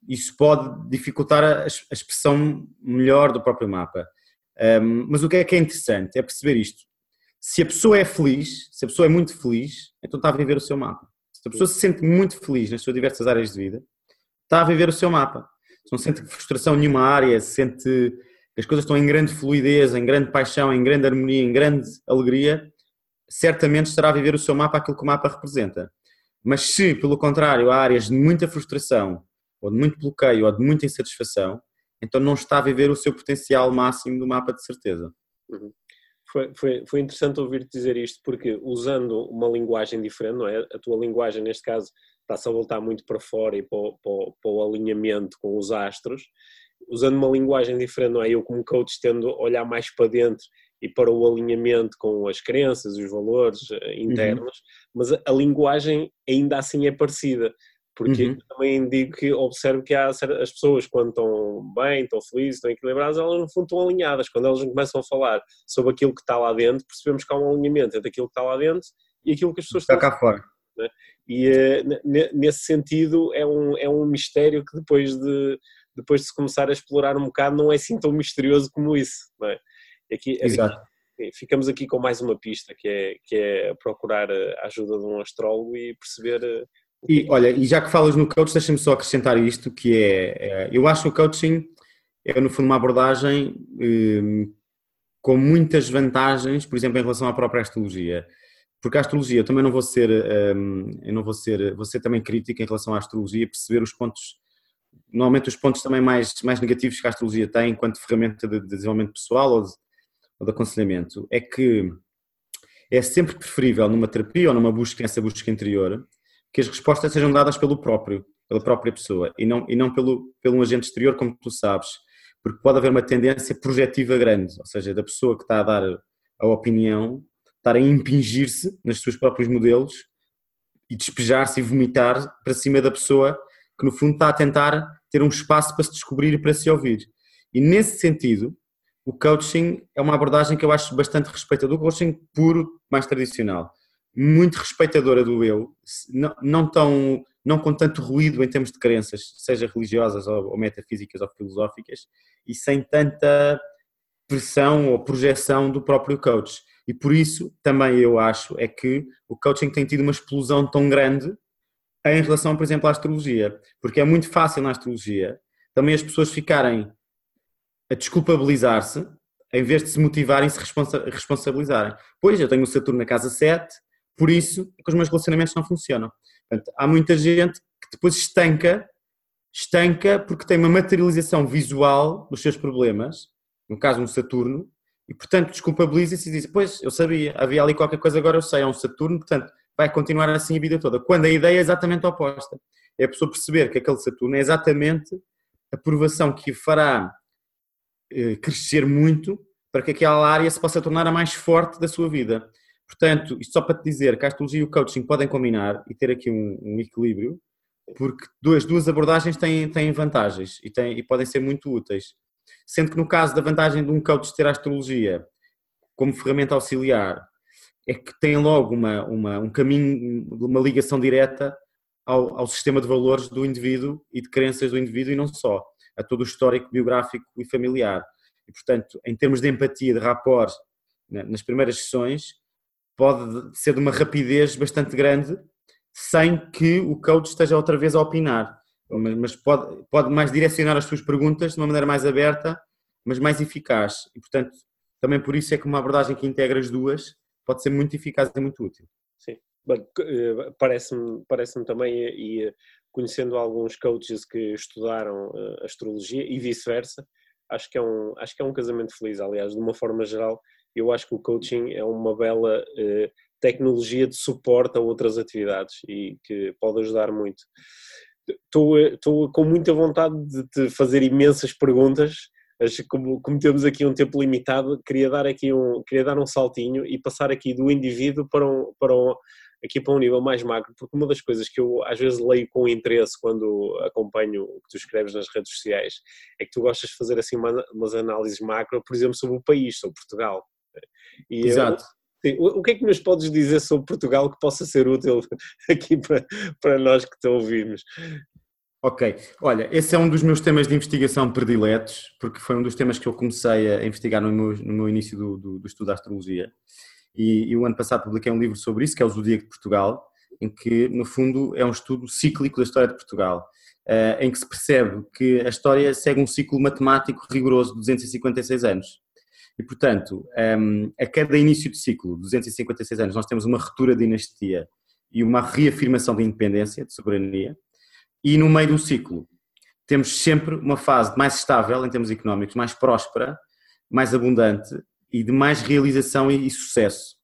isso pode dificultar a, a expressão melhor do próprio mapa. Um, mas o que é que é interessante é perceber isto. Se a pessoa é feliz, se a pessoa é muito feliz, então está a viver o seu mapa. Se a pessoa se sente muito feliz nas suas diversas áreas de vida, está a viver o seu mapa. Se não sente frustração em nenhuma área, se sente as coisas estão em grande fluidez, em grande paixão, em grande harmonia, em grande alegria, certamente estará a viver o seu mapa aquilo que o mapa representa. Mas se, pelo contrário, há áreas de muita frustração, ou de muito bloqueio, ou de muita insatisfação, então não está a viver o seu potencial máximo do mapa de certeza. Uhum. Foi, foi, foi interessante ouvir-te dizer isto, porque usando uma linguagem diferente, não é? A tua linguagem, neste caso, está-se a voltar muito para fora e para o, para, para o, alinhamento com os astros, usando uma linguagem diferente, não é? Eu, como coach, tendo a olhar mais para dentro e para o alinhamento com as crenças, os valores eh, internos, uhum. mas a, linguagem ainda assim é parecida porque uhum. também digo que observo que há as pessoas quando estão bem, estão felizes, estão equilibradas, elas no fundo estão alinhadas. Quando elas começam a falar sobre aquilo que está lá dentro, percebemos que há um alinhamento entre aquilo que está lá dentro e aquilo que as pessoas está estão cá fora. Né? E uh, nesse sentido é um, é um mistério que depois de, depois de se começar a explorar um bocado não é assim tão misterioso como isso. Não é? Aqui, Exato. Aqui, ficamos aqui com mais uma pista que é, que é procurar a ajuda de um astrólogo e perceber eh, e olha, e já que falas no coach, deixa-me só acrescentar isto, que é, é, eu acho que o coaching é no fundo uma abordagem um, com muitas vantagens, por exemplo, em relação à própria astrologia. Porque a astrologia, eu também não vou ser, um, eu não vou ser, vou ser também crítico em relação à astrologia, perceber os pontos, normalmente os pontos também mais, mais negativos que a astrologia tem enquanto ferramenta de, de desenvolvimento pessoal ou de, ou de aconselhamento, é que é sempre preferível numa terapia ou numa busca, nessa busca interior, que as respostas sejam dadas pelo próprio, pela própria pessoa e não, e não pelo, pelo agente exterior, como tu sabes, porque pode haver uma tendência projetiva grande, ou seja, da pessoa que está a dar a opinião, estar a impingir-se nos seus próprios modelos e despejar-se e vomitar para cima da pessoa que no fundo está a tentar ter um espaço para se descobrir e para se ouvir. E nesse sentido, o coaching é uma abordagem que eu acho bastante respeitadora, o coaching puro, mais tradicional muito respeitadora do eu, não, não, tão, não com tanto ruído em termos de crenças, seja religiosas ou, ou metafísicas ou filosóficas, e sem tanta pressão ou projeção do próprio coach. E por isso também eu acho é que o coaching tem tido uma explosão tão grande em relação, por exemplo, à astrologia, porque é muito fácil na astrologia também as pessoas ficarem a desculpabilizar-se em vez de se motivarem e se responsabilizarem. Pois, eu tenho o Saturno na casa 7, por isso é que os meus relacionamentos não funcionam. Portanto, há muita gente que depois estanca, estanca porque tem uma materialização visual dos seus problemas, no caso um Saturno, e portanto desculpabiliza-se e diz, pois, eu sabia, havia ali qualquer coisa, agora eu sei, é um Saturno, portanto vai continuar assim a vida toda. Quando a ideia é exatamente oposta. É a pessoa perceber que aquele Saturno é exatamente a provação que fará eh, crescer muito para que aquela área se possa tornar a mais forte da sua vida. Portanto, isto só para te dizer que a astrologia e o coaching podem combinar e ter aqui um, um equilíbrio, porque duas, duas abordagens têm, têm vantagens e, têm, e podem ser muito úteis. Sendo que no caso da vantagem de um coach ter a astrologia como ferramenta auxiliar, é que tem logo uma, uma, um caminho, uma ligação direta ao, ao, sistema de valores do indivíduo e de crenças do indivíduo e não só, a todo o histórico biográfico e familiar. E, portanto, em termos de empatia, de rapport, nas primeiras sessões, pode ser de uma rapidez bastante grande, sem que o coach esteja outra vez a opinar. Mas pode, pode mais direcionar as suas perguntas de uma maneira mais aberta, mas mais eficaz. E, portanto, também por isso é que uma abordagem que integra as duas pode ser muito eficaz e muito útil. Sim. Eh, parece-me parece também, e conhecendo alguns coaches que estudaram eh, astrologia e vice-versa, acho que é um acho que é um casamento feliz aliás de uma forma geral eu acho que o coaching é uma bela eh, tecnologia de suporte a outras atividades e que pode ajudar muito. Estou com muita vontade de te fazer imensas perguntas, mas como, como, temos aqui um tempo limitado, queria dar aqui um, queria dar um saltinho e passar aqui do indivíduo para um, para um, aqui para um nível mais macro, porque uma das coisas que eu às vezes leio com interesse quando acompanho o que tu escreves nas redes sociais é que tu gostas de fazer assim uma, umas análises macro, por exemplo, sobre o país, sobre Portugal. E Exato. Eu, sim, o, que é que nos podes dizer sobre Portugal que possa ser útil aqui para, para nós que te ouvimos? Ok, olha, esse é um dos meus temas de investigação prediletos, porque foi um dos temas que eu comecei a investigar no meu, no meu início do, do, do, estudo da astrologia. E, e, o ano passado publiquei um livro sobre isso, que é o Zodíaco de Portugal, em que, no fundo, é um estudo cíclico da história de Portugal, uh, em que se percebe que a história segue um ciclo matemático rigoroso de 256 anos. E, portanto, um, ehm, a cada início de ciclo, 256 anos, nós temos uma ruptura de dinastia e uma reafirmação de independência, de soberania, e no meio do ciclo temos sempre uma fase mais estável em termos económicos, mais próspera, mais abundante e de mais realização e, sucesso.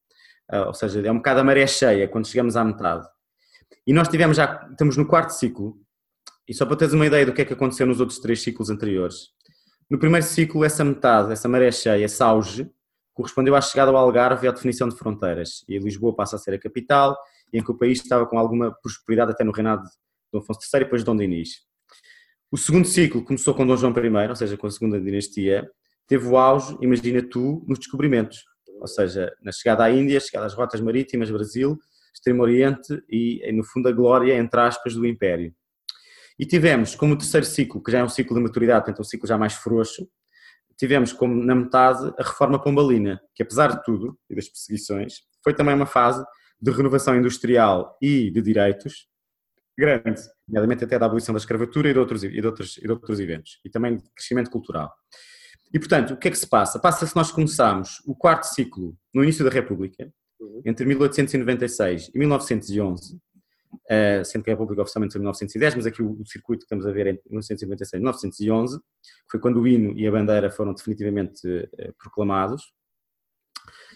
Uh, ou seja, é um bocado a maré cheia quando chegamos à metade. E nós tivemos já, estamos no quarto ciclo, e só para teres uma ideia do que é que aconteceu nos outros três ciclos anteriores. No primeiro ciclo, essa metade, essa maré cheia, esse auge, correspondeu à chegada ao Algarve e à definição de fronteiras. E Lisboa passa a ser a capital, em que o país estava com alguma prosperidade até no reinado Dom Afonso III e depois de Dom Dinis. O segundo ciclo começou com Dom João I, ou seja, com a segunda dinastia, teve o auge, imagina tu, nos descobrimentos, ou seja, na chegada à Índia, chegada às rotas marítimas, Brasil, Extremo Oriente e, no fundo, a glória, entre aspas, do Império. E tivemos, como terceiro ciclo, que já é um ciclo de maturidade, portanto, um ciclo já mais frouxo, tivemos como na metade a reforma pombalina, que apesar de tudo e das perseguições, foi também uma fase de renovação industrial e de direitos, grande, nomeadamente até da abolição da escravatura e de outros, e de outros, e de outros eventos, e também de crescimento cultural. E, portanto, o que é que se passa? Passa-se nós começamos o quarto ciclo no início da República, uhum. entre 1896 e 1911, uh, sendo que a República oficialmente foi em 1910, mas aqui o, o, circuito que estamos a ver é entre 1996 e 1911, que foi quando o hino e a bandeira foram definitivamente uh, proclamados.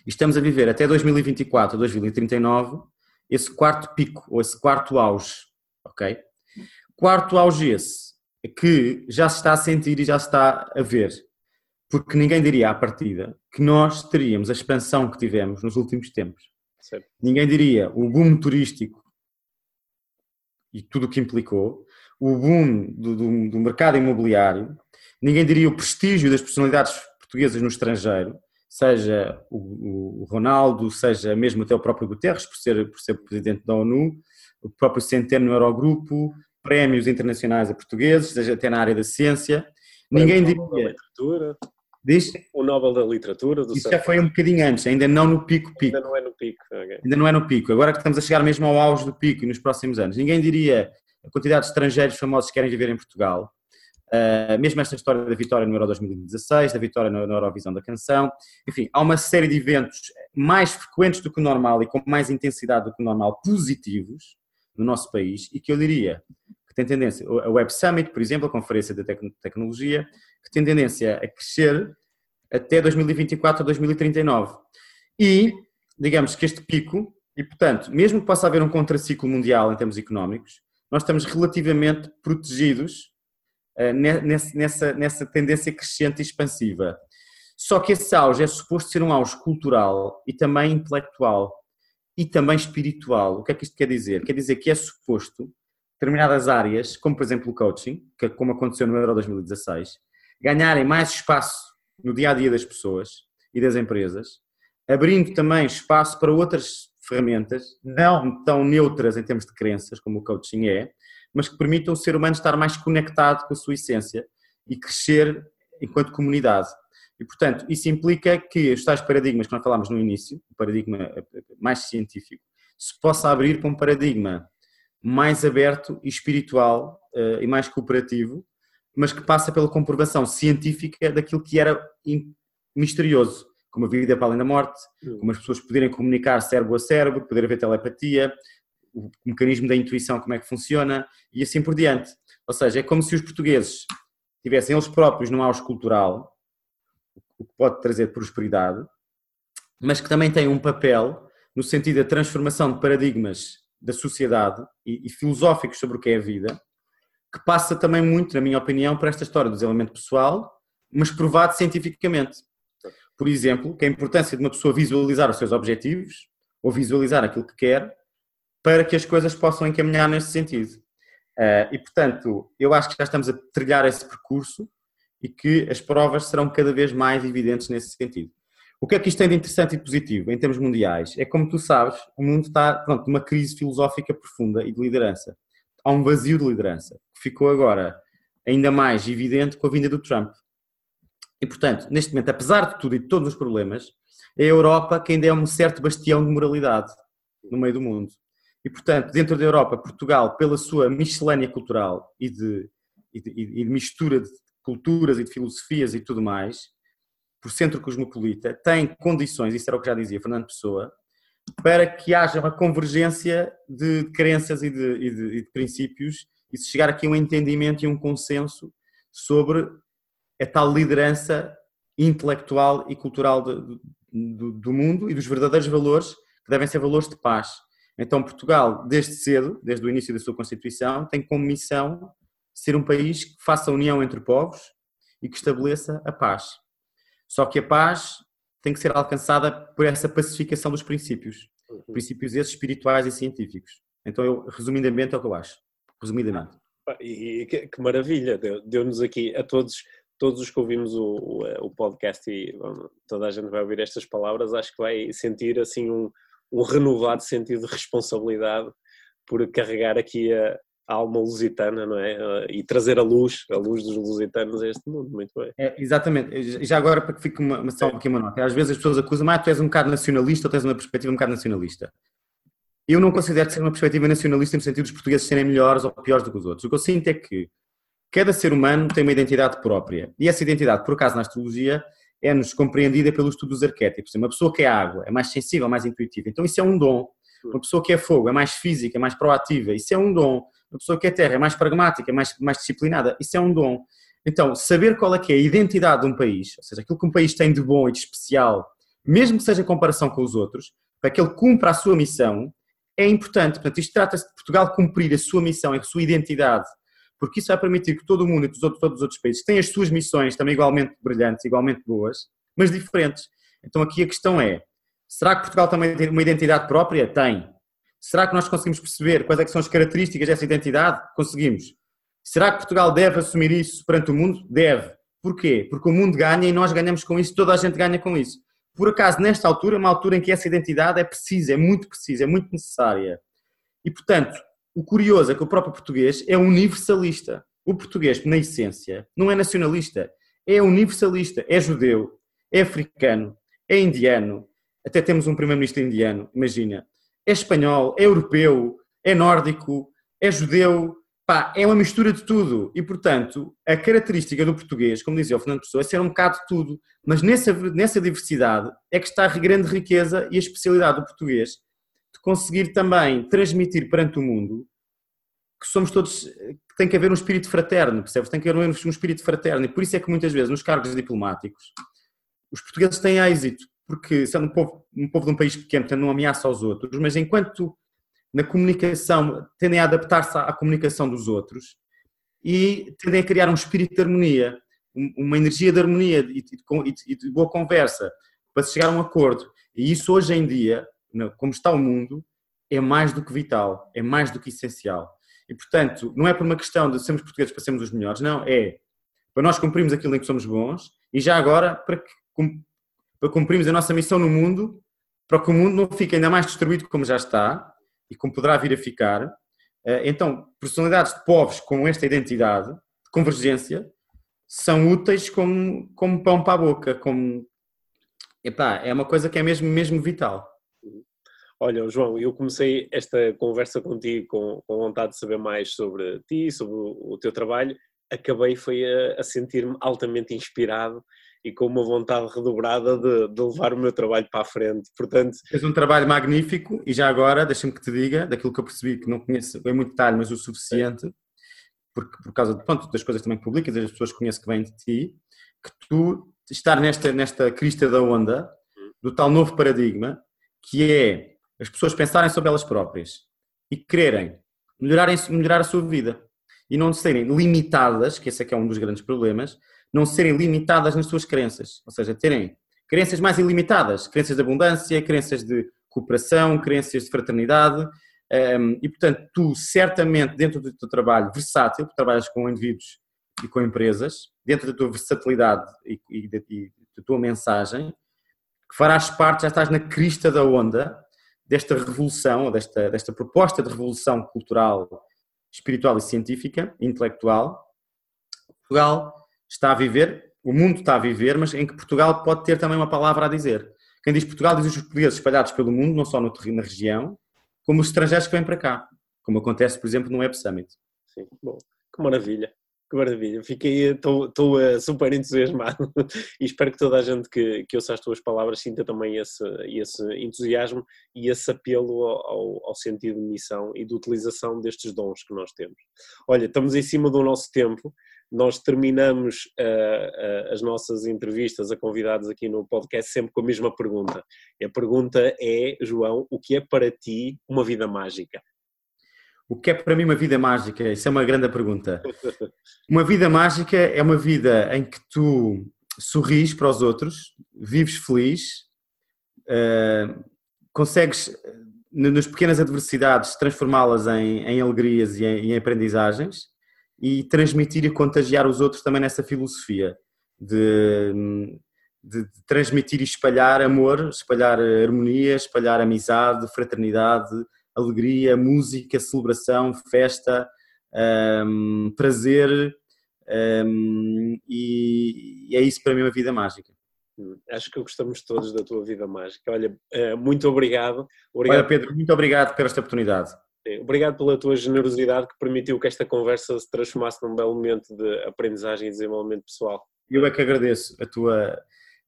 E estamos a viver até 2024, 2039, esse quarto pico, ou esse quarto auge ok? Quarto auge esse, que já se está a sentir e já se está a ver, porque ninguém diria à partida que nós teríamos a expansão que tivemos nos últimos tempos. Ninguém diria o boom turístico e tudo o que implicou, o boom do, do, do mercado imobiliário, ninguém diria o prestígio das personalidades portuguesas no estrangeiro, seja o, o, Ronaldo, seja mesmo até o próprio Guterres, por ser, por ser presidente da ONU, o próprio Centeno no Eurogrupo, prémios internacionais a portugueses, seja até na área da ciência. Ninguém diria. Diz? O Nobel da Literatura. Do Isso já foi um bocadinho antes, ainda não no pico-pico. Ainda não é no pico. Okay. Ainda não é no pico. Agora que estamos a chegar mesmo ao auge do pico e nos próximos anos. Ninguém diria a quantidade de estrangeiros famosos que querem viver em Portugal. Uh, mesmo esta história da vitória no Euro 2016, da vitória na Eurovisão da canção. Enfim, há uma série de eventos mais frequentes do que o normal e com mais intensidade do que o normal, positivos, no nosso país e que eu diria que tem tendência, a Web Summit, por exemplo, a Conferência de Tecnologia, que tem tendência a crescer até 2024 a 2039. E, digamos que este pico, e portanto, mesmo que possa haver um contraciclo mundial em termos económicos, nós estamos relativamente protegidos uh, nessa, nessa tendência crescente e expansiva. Só que esse auge é suposto ser um auge cultural e também intelectual e também espiritual. O que é que isto quer dizer? Quer dizer que é suposto determinadas áreas, como por exemplo o coaching, que como aconteceu no Euro 2016, ganharem mais espaço no dia a dia das pessoas e das empresas, abrindo também espaço para outras ferramentas, não tão neutras em termos de crenças, como o coaching é, mas que permitam o ser humano estar mais conectado com a sua essência e crescer enquanto comunidade. E, portanto, isso implica que os tais paradigmas que nós falámos no início, o paradigma eh, eh, mais científico, se possa abrir para um paradigma mais aberto e espiritual uh, e mais cooperativo, mas que passa pela comprovação científica daquilo que era misterioso, como a vida para além da morte, como as pessoas poderem comunicar cérebro a cérebro, poder haver telepatia, o mecanismo da intuição, como é que funciona, e assim por diante. Ou seja, é como se os portugueses tivessem eles próprios num auge cultural, o que pode trazer prosperidade, mas que também tem um papel no sentido da transformação de paradigmas da sociedade e, e filosóficos sobre o que é a vida, que passa também muito, na minha opinião, por esta história do desenvolvimento pessoal, mas provado cientificamente. Por exemplo, que a importância de uma pessoa visualizar os seus objetivos ou visualizar aquilo que quer para que as coisas possam encaminhar nesse sentido. Uh, e, portanto, eu acho que já estamos a trilhar esse percurso e que as provas serão cada vez mais evidentes nesse sentido. O que é que isto tem de interessante e positivo em termos mundiais? É como tu sabes, o mundo está pronto, numa crise filosófica profunda e de liderança. há um vazio de liderança, que ficou agora ainda mais evidente com a vinda do Trump. E, portanto, neste momento, apesar de tudo e de todos os problemas, é a Europa que ainda é um certo bastião de moralidade no meio do mundo. E, portanto, dentro da Europa, Portugal, pela sua miscelânea cultural e de, e de, e de mistura de culturas e de filosofias e tudo mais, por centro cosmopolita, tem condições, isso era o que já dizia Fernando Pessoa, para que haja uma convergência de crenças e de, e de, e de princípios e se chegar aqui a um entendimento e um consenso sobre a tal liderança intelectual e cultural de, do, do mundo e dos verdadeiros valores que devem ser valores de paz. Então, Portugal, desde cedo, desde o início da sua Constituição, tem como missão ser um país que faça a união entre povos e que estabeleça a paz. Só que a paz tem que ser alcançada por essa pacificação dos princípios, uhum. princípios esses espirituais e científicos. Então, eu, resumidamente, é o que eu acho. Resumidamente. E que, que maravilha, deu-nos aqui a todos todos os que ouvimos o, o, o podcast e bom, toda a gente vai ouvir estas palavras, acho que vai sentir assim um, um renovado sentido de responsabilidade por carregar aqui a, a alma lusitana, não é? E trazer a luz, a luz dos lusitanos a este mundo, muito bem. É, exatamente, já agora para que fique uma, uma só aqui uma nota, às vezes as pessoas acusam, ah, tu és um bocado nacionalista ou tens uma perspectiva um bocado nacionalista. Eu não considero ser uma perspectiva nacionalista no sentido dos portugueses serem melhores ou piores do que os outros. O que eu sinto é que Cada ser humano tem uma identidade própria e essa identidade, por acaso na astrologia, é-nos compreendida pelo estudo dos arquétipos. Uma pessoa que é água é mais sensível, mais intuitiva, então isso é um dom. Uma pessoa que é fogo é mais física, é mais proativa, isso é um dom. Uma pessoa que é terra é mais pragmática, é mais, mais disciplinada, isso é um dom. Então, saber qual é que é a identidade de um país, ou seja, aquilo que um país tem de bom e de especial, mesmo que seja em comparação com os outros, para que ele cumpra a sua missão, é importante. Portanto, isto trata-se de Portugal cumprir a sua missão, a sua identidade porque isso vai permitir que todo o mundo e todos, todos os outros países tenham as suas missões também igualmente brilhantes, igualmente boas, mas diferentes. Então aqui a questão é, será que Portugal também tem uma identidade própria? Tem. Será que nós conseguimos perceber quais é são as características dessa identidade? Conseguimos. Será que Portugal deve assumir isso perante o mundo? Deve. Porquê? Porque o mundo ganha e nós ganhamos com isso, toda a gente ganha com isso. Por acaso, nesta altura, uma altura em que essa identidade é precisa, é muito precisa, é muito necessária. E, portanto, o curioso é que o próprio português é universalista. O português, na essência, não é nacionalista, é universalista, é judeu, é africano, é indiano, até temos um primeiro-ministro indiano, imagina, é espanhol, é europeu, é nórdico, é judeu, pá, é uma mistura de tudo. E, portanto, a característica do português, como dizia o Fernando Pessoa, é ser um bocado de tudo. Mas nessa, nessa diversidade é que está a grande riqueza e a especialidade do português de conseguir também transmitir perante o mundo que somos todos, que tem que haver um espírito fraterno, percebes? Tem que haver um espírito fraterno e por isso é que muitas vezes nos cargos diplomáticos os portugueses têm êxito, porque sendo um povo, um povo de um país pequeno, portanto não ameaça aos outros, mas enquanto na comunicação tendem a adaptar-se à comunicação dos outros e tendem a criar um espírito de harmonia, uma energia de harmonia e de boa conversa para se chegar a um acordo. E isso hoje em dia como está o mundo, é mais do que vital, é mais do que essencial. E, portanto, não é por uma questão de sermos portugueses para sermos os melhores, não, é para nós cumprirmos aquilo em que somos bons e já agora para, que, para cumprirmos a nossa missão no mundo, para que o mundo não fique ainda mais destruído como já está e como poderá vir a ficar. Eh, então, personalidades de povos com esta identidade, de convergência, são úteis como, como pão para a boca, como... Epá, é uma coisa que é mesmo, mesmo vital. Olha, João, eu comecei esta conversa contigo com, com vontade de saber mais sobre ti, sobre o, o teu trabalho. Acabei foi a, a sentir-me altamente inspirado e com uma vontade redobrada de, de, levar o meu trabalho para a frente. Portanto, fez um trabalho magnífico e já agora deixa-me que te diga, daquilo que eu percebi, que não conheço em muito detalhe, mas o suficiente, porque por causa de, pronto, das coisas também públicas, as pessoas conhecem que vêm de ti, que tu estar nesta, nesta crista da onda hum. do tal novo paradigma que é as pessoas pensarem sobre elas próprias e quererem melhorarem, melhorar a sua vida e não serem limitadas, que esse é que é um dos grandes problemas, não serem limitadas nas suas crenças, ou seja, terem crenças mais ilimitadas, crenças de abundância, crenças de cooperação, crenças de fraternidade, um, e portanto tu certamente dentro do teu trabalho versátil, porque trabalhas com indivíduos e com empresas, dentro da tua versatilidade e, e, e da tua mensagem, farás parte, já estás na crista da onda desta revolução, desta, desta proposta de revolução cultural espiritual e científica, intelectual, Portugal está a viver, o mundo está a viver, mas em que Portugal pode ter também uma palavra a dizer. Quem diz Portugal diz os portugueses espalhados pelo mundo, não só no, na região, como os estrangeiros que vêm para cá, como acontece, por exemplo, no Web Summit. Sim, bom, que maravilha. Que maravilha, fiquei, estou uh, super entusiasmado e espero que toda a gente que, que ouça as tuas palavras sinta também esse, esse entusiasmo e esse apelo ao, ao sentido de missão e de utilização destes dons que nós temos. Olha, estamos em cima do nosso tempo, nós terminamos uh, uh, as nossas entrevistas a convidados aqui no podcast sempre com a mesma pergunta. E a pergunta é, João, o que é para ti uma vida mágica? O que é para mim uma vida mágica? Isso é uma grande pergunta. Uma vida mágica é uma vida em que tu sorris para os outros, vives feliz, uh, consegues, nas pequenas adversidades, transformá-las em, em, alegrias e em, em, aprendizagens e transmitir e contagiar os outros também nessa filosofia de, de, de transmitir e espalhar amor, espalhar harmonia, espalhar amizade, fraternidade, alegria, música, celebração, festa, um, prazer, um, e, e, é isso para mim uma vida mágica. Hum, acho que gostamos todos da tua vida mágica. Olha, eh, muito obrigado. obrigado. Olha, Pedro, muito obrigado por esta oportunidade. Obrigado pela tua generosidade que permitiu que esta conversa se transformasse num belo momento de aprendizagem e desenvolvimento pessoal. Eu é que agradeço a tua,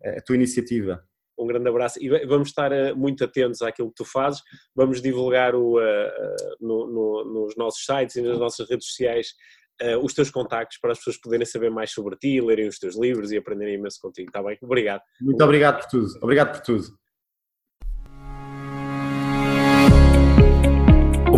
a tua iniciativa um grande abraço e vamos estar eh, muito atentos àquilo que tu fazes. Vamos divulgar o, eh, no, no, nos nossos sites e nas nossas redes sociais os teus contactos para as pessoas poderem saber mais sobre ti, lerem os teus livros e aprenderem imenso contigo, está bem? Obrigado. Muito obrigado por tudo. Obrigado por tudo.